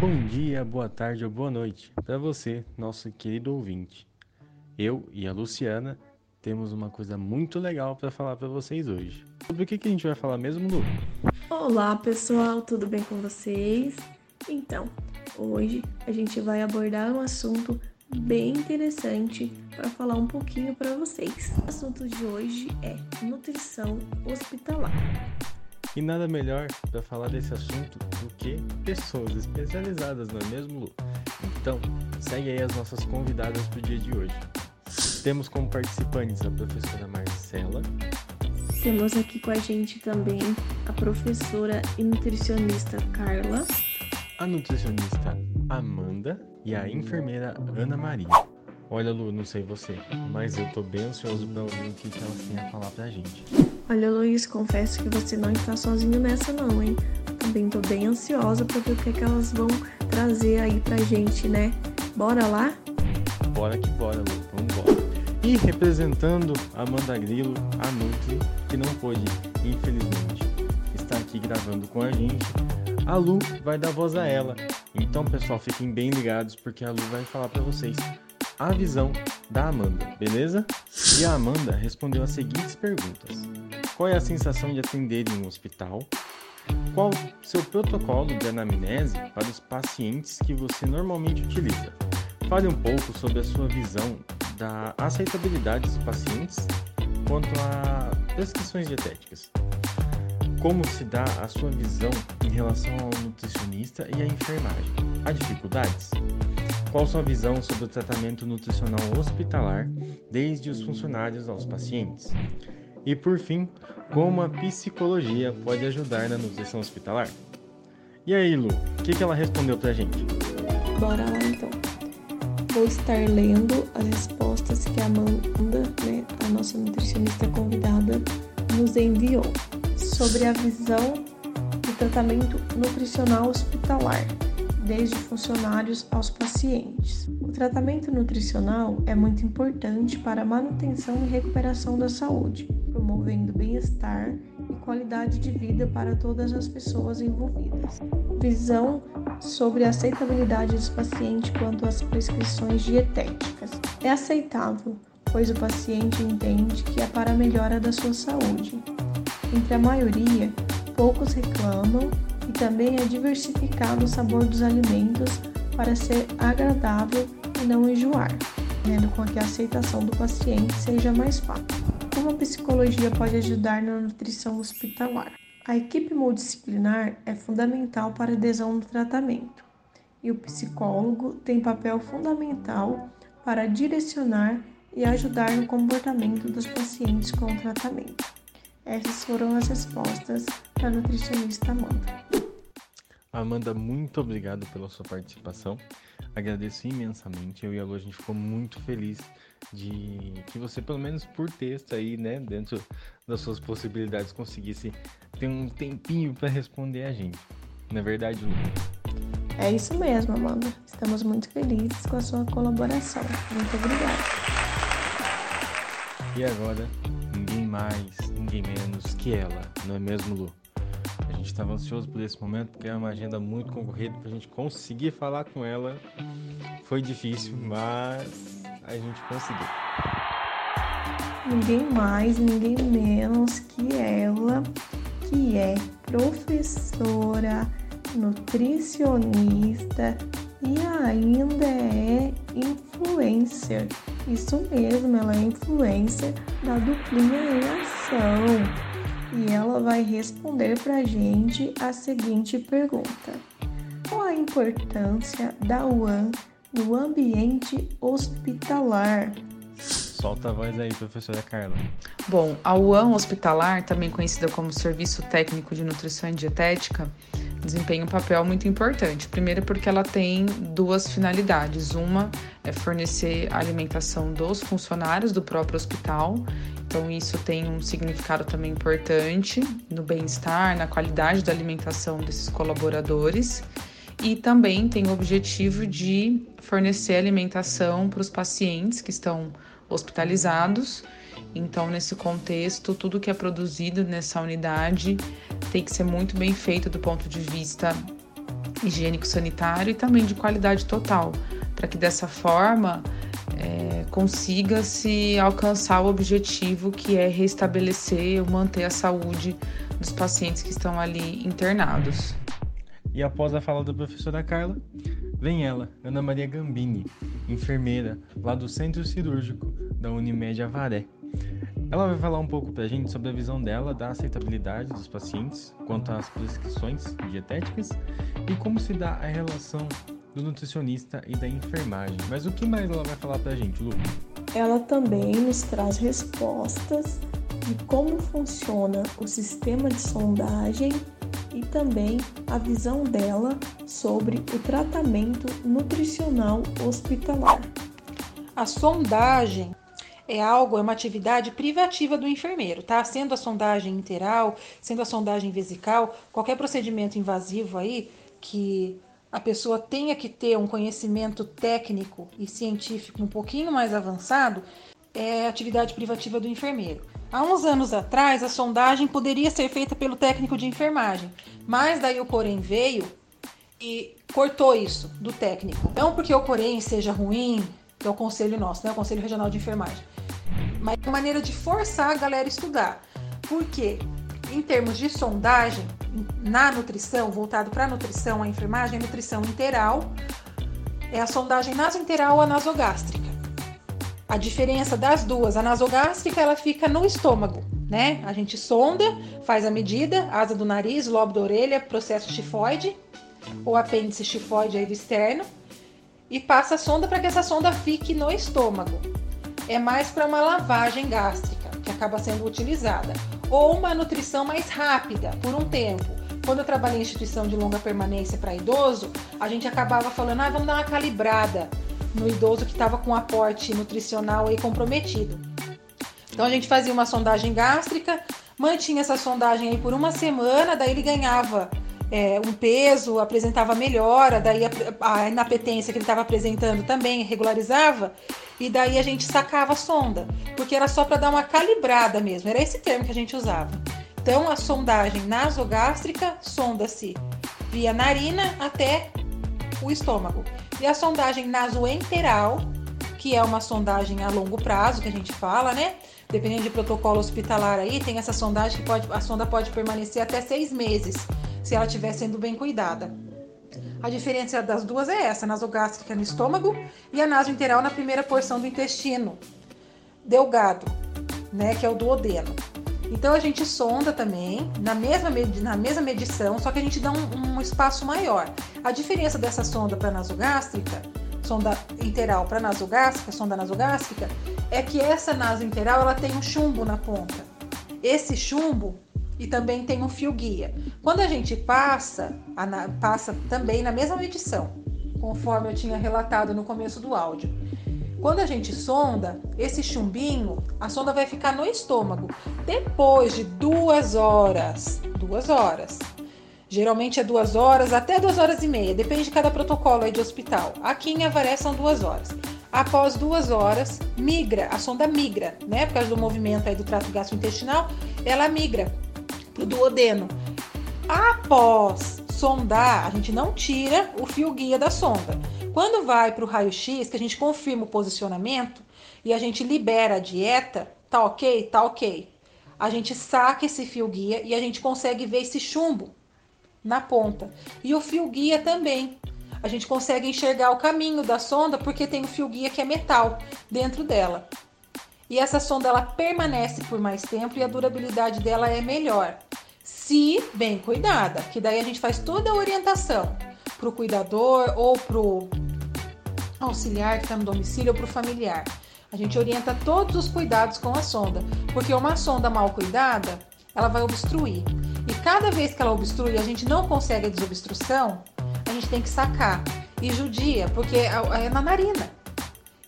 Bom dia, boa tarde ou boa noite para você, nosso querido ouvinte. Eu e a Luciana temos uma coisa muito legal para falar para vocês hoje. Sobre o que, que a gente vai falar mesmo, Lu? Olá, pessoal, tudo bem com vocês? Então, hoje a gente vai abordar um assunto bem interessante para falar um pouquinho para vocês. O assunto de hoje é nutrição hospitalar. E nada melhor para falar desse assunto do que pessoas especializadas, não é mesmo, Lu? Então, segue aí as nossas convidadas para o dia de hoje. Temos como participantes a professora Marcela. Temos aqui com a gente também a professora e nutricionista Carla. A nutricionista Amanda e a enfermeira Ana Maria. Olha, Lu, não sei você, mas eu tô bem ansioso para ouvir o que, elas têm a falar pra gente. Olha, Luiz, confesso que você não está sozinho nessa não, hein? Também tô bem ansiosa para ver o que, é que elas vão trazer aí pra gente, né? Bora lá? Bora que bora, Lu. Vamos embora. E representando a Amanda Grilo, a Nutri, que não pôde, infelizmente, estar aqui gravando com a gente, a Lu vai dar voz a ela. Então, pessoal, fiquem bem ligados porque a Lu vai falar para vocês a visão da Amanda, beleza? E a Amanda respondeu as seguintes perguntas: é a sensação de atender em um hospital? Qual seu protocolo de anamnese para os pacientes que você normalmente utiliza? Fale um pouco sobre a sua visão da aceitabilidade dos pacientes quanto a prescrições dietéticas. Como se dá a sua visão em relação ao nutricionista e à enfermagem? Há dificuldades? Qual sua visão sobre o tratamento nutricional hospitalar, desde os funcionários aos pacientes? E por fim, como a psicologia pode ajudar na nutrição hospitalar? E aí, Lu, o que, que ela respondeu pra gente? Bora lá então. Vou estar lendo as respostas que a Amanda, né, a nossa nutricionista convidada, nos enviou sobre a visão do tratamento nutricional hospitalar desde funcionários aos pacientes. O tratamento nutricional é muito importante para a manutenção e recuperação da saúde, promovendo bem-estar e qualidade de vida para todas as pessoas envolvidas. Visão sobre a aceitabilidade dos pacientes quanto às prescrições dietéticas. É aceitável, pois o paciente entende que é para a melhora da sua saúde. Entre a maioria, poucos reclamam também é diversificado o sabor dos alimentos para ser agradável e não enjoar, fazendo com que a aceitação do paciente seja mais fácil. Como a psicologia pode ajudar na nutrição hospitalar? A equipe multidisciplinar é fundamental para a adesão no tratamento e o psicólogo tem papel fundamental para direcionar e ajudar no comportamento dos pacientes com o tratamento. Essas foram as respostas da nutricionista Amanda. Amanda, muito obrigado pela sua participação. Agradeço imensamente. Eu e a Lu, a gente ficou muito feliz de que você, pelo menos por texto aí, né, dentro das suas possibilidades, conseguisse ter um tempinho para responder a gente. Não é verdade, Lu? É isso mesmo, Amanda. Estamos muito felizes com a sua colaboração. Muito obrigada. E agora, ninguém mais, ninguém menos que ela, não é mesmo, Lu? Gente estava ansioso por esse momento porque é uma agenda muito concorrida para a gente conseguir falar com ela. Foi difícil, mas a gente conseguiu. Ninguém mais, ninguém menos que ela, que é professora, nutricionista e ainda é influencer. Isso mesmo, ela é influencer da duplinha em ação ela vai responder para a gente a seguinte pergunta: Qual a importância da UAN no ambiente hospitalar? Solta a voz aí, professora Carla. Bom, a UAN hospitalar, também conhecida como Serviço Técnico de Nutrição e Dietética, desempenha um papel muito importante. Primeiro, porque ela tem duas finalidades: uma é fornecer a alimentação dos funcionários do próprio hospital, então isso tem um significado também importante no bem-estar, na qualidade da alimentação desses colaboradores. E também tem o objetivo de fornecer alimentação para os pacientes que estão hospitalizados então, nesse contexto, tudo que é produzido nessa unidade tem que ser muito bem feito do ponto de vista higiênico-sanitário e também de qualidade total, para que dessa forma é, consiga se alcançar o objetivo que é restabelecer ou manter a saúde dos pacientes que estão ali internados. E após a fala da professora Carla, vem ela, Ana Maria Gambini, enfermeira lá do Centro Cirúrgico da Unimed Avaré. Ela vai falar um pouco para a gente sobre a visão dela da aceitabilidade dos pacientes quanto às prescrições dietéticas e como se dá a relação do nutricionista e da enfermagem. Mas o que mais ela vai falar para a gente, Lu? Ela também nos traz respostas de como funciona o sistema de sondagem e também a visão dela sobre o tratamento nutricional hospitalar. A sondagem é algo, é uma atividade privativa do enfermeiro, tá? Sendo a sondagem interal, sendo a sondagem vesical, qualquer procedimento invasivo aí que a pessoa tenha que ter um conhecimento técnico e científico um pouquinho mais avançado, é atividade privativa do enfermeiro. Há uns anos atrás, a sondagem poderia ser feita pelo técnico de enfermagem, mas daí o Corém veio e cortou isso do técnico. Não porque o Corém seja ruim, que é o conselho nosso, né, o Conselho Regional de Enfermagem, mas é uma maneira de forçar a galera a estudar. Porque, em termos de sondagem, na nutrição, voltado para a nutrição, a enfermagem, a nutrição interal, é a sondagem nasointeral ou a diferença das duas, a nasogástrica ela fica no estômago, né? A gente sonda, faz a medida, asa do nariz, lobo da orelha, processo tifoide, ou apêndice tifoide aí do externo, e passa a sonda para que essa sonda fique no estômago. É mais para uma lavagem gástrica que acaba sendo utilizada, ou uma nutrição mais rápida por um tempo. Quando eu trabalhei em instituição de longa permanência para idoso, a gente acabava falando, ah, vamos dar uma calibrada no idoso que estava com aporte nutricional aí comprometido. Então a gente fazia uma sondagem gástrica, mantinha essa sondagem aí por uma semana, daí ele ganhava é, um peso, apresentava melhora, daí a, a inapetência que ele estava apresentando também regularizava, e daí a gente sacava a sonda, porque era só para dar uma calibrada mesmo, era esse termo que a gente usava. Então a sondagem nasogástrica sonda-se via narina até o estômago. E a sondagem nasoenteral, que é uma sondagem a longo prazo, que a gente fala, né? Dependendo de protocolo hospitalar aí, tem essa sondagem que pode, a sonda pode permanecer até seis meses, se ela estiver sendo bem cuidada. A diferença das duas é essa, nasogástrica no estômago e a nasoenteral na primeira porção do intestino delgado, né, que é o duodeno. Então a gente sonda também na mesma, na mesma medição, só que a gente dá um, um espaço maior. A diferença dessa sonda para nasogástrica, sonda interal para nasogástrica, sonda nasogástrica, é que essa nasointeral ela tem um chumbo na ponta. Esse chumbo e também tem um fio guia. Quando a gente passa, a, passa também na mesma medição, conforme eu tinha relatado no começo do áudio. Quando a gente sonda, esse chumbinho, a sonda vai ficar no estômago. Depois de duas horas, duas horas. Geralmente é duas horas, até duas horas e meia, depende de cada protocolo aí de hospital. Aqui em Avaré são duas horas. Após duas horas, migra, a sonda migra, né? Por causa do movimento aí do trato gastrointestinal, ela migra pro duodeno. Após sondar, a gente não tira o fio guia da sonda. Quando vai para o raio-x, que a gente confirma o posicionamento e a gente libera a dieta, tá ok? Tá ok. A gente saca esse fio guia e a gente consegue ver esse chumbo na ponta. E o fio guia também. A gente consegue enxergar o caminho da sonda porque tem o fio guia que é metal dentro dela. E essa sonda ela permanece por mais tempo e a durabilidade dela é melhor. Se bem cuidada, que daí a gente faz toda a orientação para o cuidador ou para o auxiliar que está no domicílio ou para o familiar. A gente orienta todos os cuidados com a sonda, porque uma sonda mal cuidada, ela vai obstruir. E cada vez que ela obstrui, a gente não consegue a desobstrução, a gente tem que sacar. E judia, porque é, é na narina.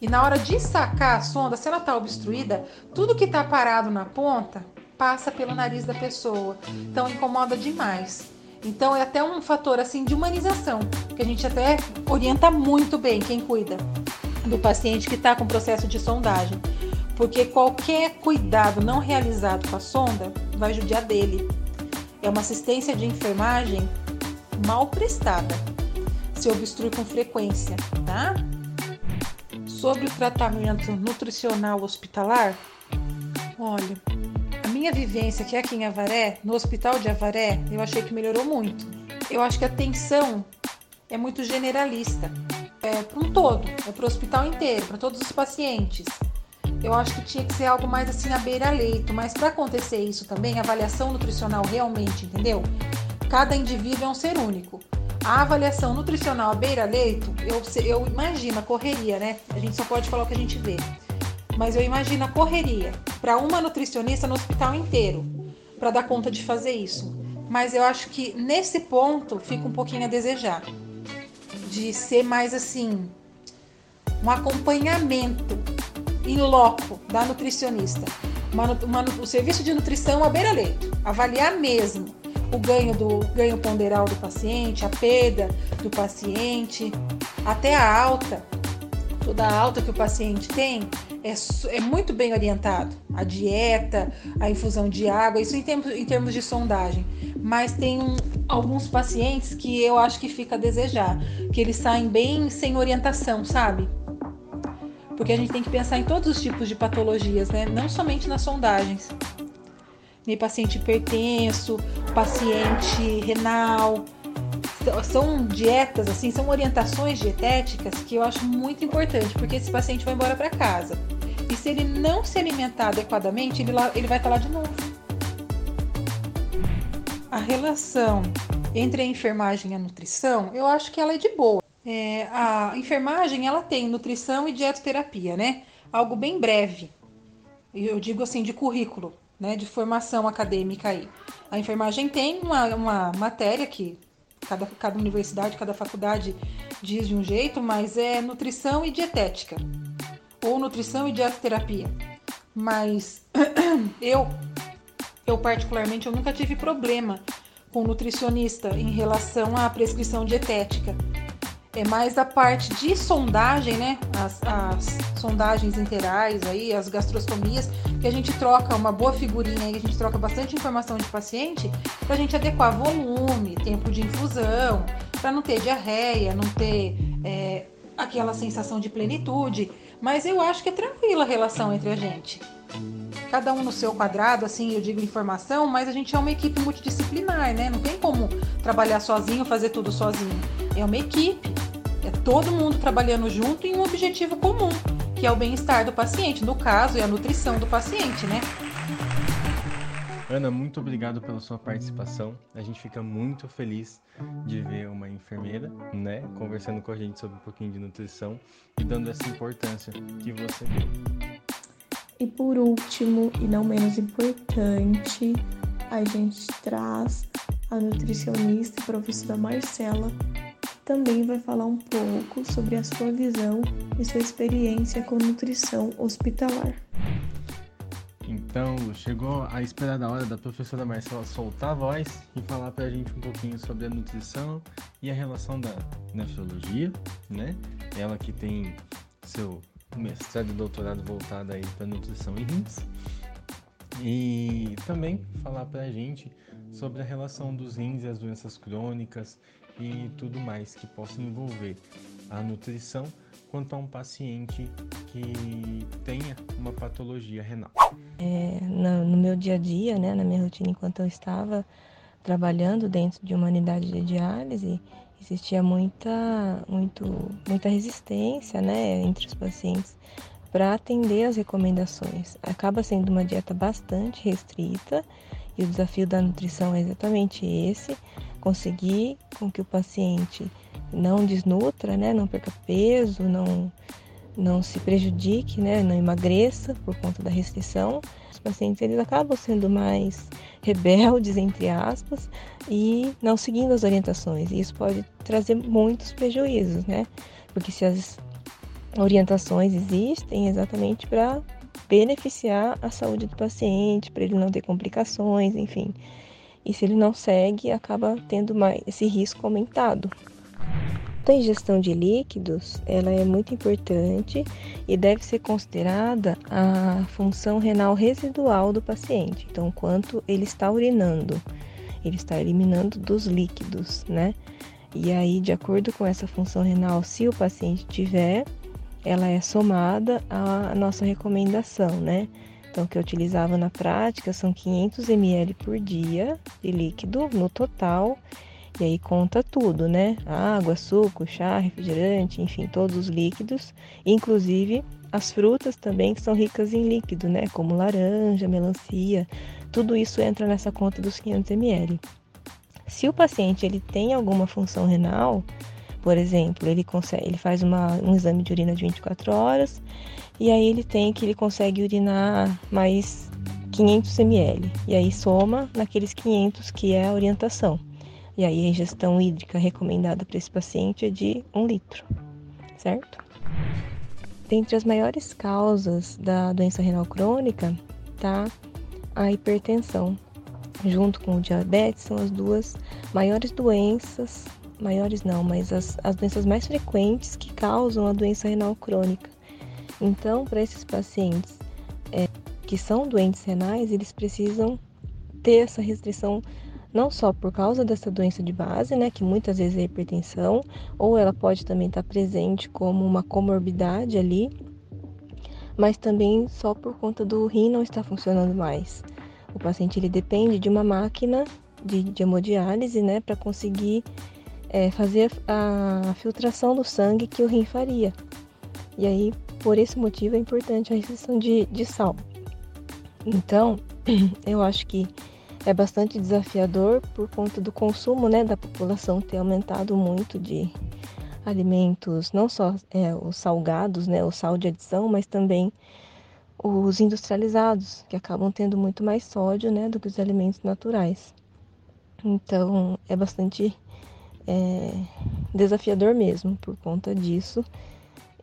E na hora de sacar a sonda, se ela está obstruída, tudo que está parado na ponta passa pelo nariz da pessoa. Então incomoda demais. Então é até um fator assim de humanização, que a gente até orienta muito bem quem cuida do paciente que está com processo de sondagem, porque qualquer cuidado não realizado com a sonda vai judiar dele. É uma assistência de enfermagem mal prestada. se obstrui com frequência, tá? Sobre o tratamento nutricional hospitalar, olha, minha vivência que é aqui em Avaré, no hospital de Avaré, eu achei que melhorou muito. Eu acho que a atenção é muito generalista, é para um todo, é para o hospital inteiro, para todos os pacientes. Eu acho que tinha que ser algo mais assim à beira-leito, mas para acontecer isso também, avaliação nutricional realmente, entendeu? Cada indivíduo é um ser único. A avaliação nutricional à beira-leito, eu, eu imagino a correria, né? A gente só pode falar o que a gente vê. Mas eu imagino a correria para uma nutricionista no hospital inteiro para dar conta de fazer isso. Mas eu acho que nesse ponto fica um pouquinho a desejar. De ser mais assim, um acompanhamento em loco da nutricionista. Uma, uma, o serviço de nutrição à beira-leito. Avaliar mesmo o ganho do ganho ponderal do paciente, a perda do paciente, até a alta. Toda a alta que o paciente tem é, é muito bem orientado. A dieta, a infusão de água, isso em termos, em termos de sondagem. Mas tem um, alguns pacientes que eu acho que fica a desejar, que eles saem bem sem orientação, sabe? Porque a gente tem que pensar em todos os tipos de patologias, né? Não somente nas sondagens nem paciente hipertenso, paciente renal. São dietas, assim, são orientações dietéticas que eu acho muito importante, porque esse paciente vai embora para casa. E se ele não se alimentar adequadamente, ele, ele vai estar lá de novo. A relação entre a enfermagem e a nutrição, eu acho que ela é de boa. É, a enfermagem, ela tem nutrição e dietoterapia, né? Algo bem breve. Eu digo assim, de currículo né, de formação acadêmica aí. A enfermagem tem uma, uma matéria que cada, cada universidade, cada faculdade diz de um jeito, mas é nutrição e dietética, ou nutrição e dietoterapia. Mas eu, eu particularmente, eu nunca tive problema com nutricionista em relação à prescrição dietética é mais a parte de sondagem, né? As, as, sondagens interais aí, as gastrostomias, que a gente troca uma boa figurinha aí, a gente troca bastante informação de paciente para a gente adequar volume, tempo de infusão, para não ter diarreia, não ter é, aquela sensação de plenitude. Mas eu acho que é tranquila a relação entre a gente. Cada um no seu quadrado, assim, eu digo informação, mas a gente é uma equipe multidisciplinar, né? Não tem como trabalhar sozinho, fazer tudo sozinho. É uma equipe. É todo mundo trabalhando junto em um objetivo comum, que é o bem-estar do paciente. No caso, é a nutrição do paciente, né? Ana, muito obrigado pela sua participação. A gente fica muito feliz de ver uma enfermeira, né, conversando com a gente sobre um pouquinho de nutrição e dando essa importância que você deu. E por último, e não menos importante, a gente traz a nutricionista e professora Marcela, que também vai falar um pouco sobre a sua visão e sua experiência com nutrição hospitalar. Então, chegou a esperada hora da professora Marcela soltar a voz e falar para a gente um pouquinho sobre a nutrição e a relação da nefrologia, né? Ela que tem seu mestrado e doutorado voltado aí para nutrição e rins. E também falar para a gente sobre a relação dos rins e as doenças crônicas e tudo mais que possa envolver a nutrição quanto a um paciente que tenha uma patologia renal. É, no, no, meu dia a dia, né, na minha rotina, enquanto eu estava trabalhando dentro de uma unidade de diálise, existia muita, muito, muita resistência né, entre os pacientes para atender as recomendações. Acaba sendo uma dieta bastante restrita e o desafio da nutrição é exatamente esse: conseguir com que o paciente não desnutra, né, não perca peso, não, não se prejudique, né, não emagreça por conta da restrição. Os pacientes eles acabam sendo mais rebeldes, entre aspas, e não seguindo as orientações. E isso pode trazer muitos prejuízos, né? Porque se as orientações existem exatamente para beneficiar a saúde do paciente, para ele não ter complicações, enfim. E se ele não segue, acaba tendo mais esse risco aumentado. A ingestão de líquidos ela é muito importante e deve ser considerada a função renal residual do paciente. Então, quanto ele está urinando, ele está eliminando dos líquidos, né? E aí, de acordo com essa função renal, se o paciente tiver, ela é somada à nossa recomendação, né? Então, o que eu utilizava na prática são 500 ml por dia de líquido no total. E aí conta tudo, né? Água, suco, chá, refrigerante, enfim, todos os líquidos, inclusive as frutas também que são ricas em líquido, né? Como laranja, melancia, tudo isso entra nessa conta dos 500 ml. Se o paciente ele tem alguma função renal, por exemplo, ele consegue, ele faz uma, um exame de urina de 24 horas e aí ele tem que ele consegue urinar mais 500 ml e aí soma naqueles 500 que é a orientação. E aí a ingestão hídrica recomendada para esse paciente é de 1 litro, certo? Dentre as maiores causas da doença renal crônica tá a hipertensão, junto com o diabetes, são as duas maiores doenças maiores não, mas as, as doenças mais frequentes que causam a doença renal crônica. Então, para esses pacientes é, que são doentes renais, eles precisam ter essa restrição não só por causa dessa doença de base, né, que muitas vezes é hipertensão, ou ela pode também estar presente como uma comorbidade ali, mas também só por conta do rim não estar funcionando mais. O paciente ele depende de uma máquina de, de hemodiálise, né, para conseguir é, fazer a filtração do sangue que o rim faria. E aí, por esse motivo, é importante a restrição de, de sal. Então, eu acho que é bastante desafiador por conta do consumo né, da população ter aumentado muito de alimentos, não só é, os salgados, né, o sal de adição, mas também os industrializados, que acabam tendo muito mais sódio né, do que os alimentos naturais. Então, é bastante é, desafiador mesmo por conta disso.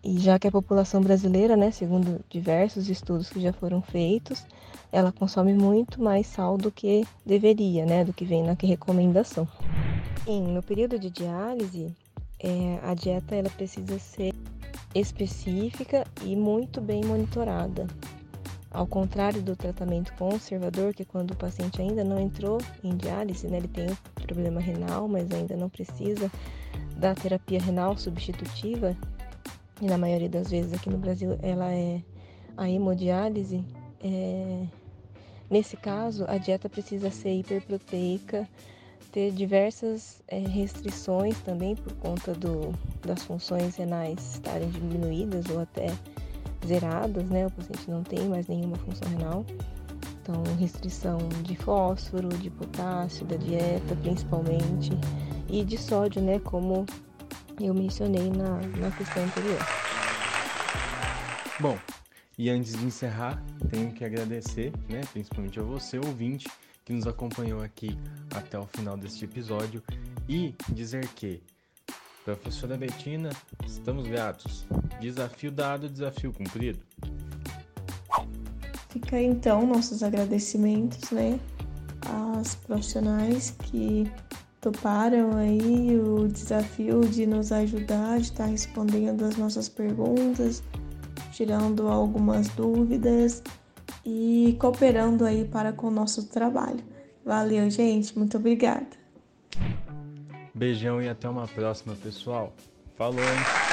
E já que a população brasileira, né, segundo diversos estudos que já foram feitos, ela consome muito mais sal do que deveria, né, do que vem na recomendação. E no período de diálise, é, a dieta ela precisa ser específica e muito bem monitorada. Ao contrário do tratamento conservador, que quando o paciente ainda não entrou em diálise, né, ele tem problema renal, mas ainda não precisa da terapia renal substitutiva, e na maioria das vezes aqui no Brasil ela é a hemodiálise, é... nesse caso a dieta precisa ser hiperproteica, ter diversas é, restrições também por conta do, das funções renais estarem diminuídas ou até zeradas, né? O paciente não tem mais nenhuma função renal. Então, restrição de fósforo, de potássio, da dieta principalmente, e de sódio, né? Como eu mencionei na, na questão anterior. Bom, e antes de encerrar, tenho que agradecer, né, principalmente a você, ouvinte, que nos acompanhou aqui até o final deste episódio e dizer que Professora Betina, estamos gratos. Desafio dado, desafio cumprido. Fica então nossos agradecimentos, né, às profissionais que toparam aí o desafio de nos ajudar, de estar respondendo as nossas perguntas, tirando algumas dúvidas e cooperando aí para com o nosso trabalho. Valeu, gente, muito obrigada. Beijão e até uma próxima, pessoal. Falou, hein?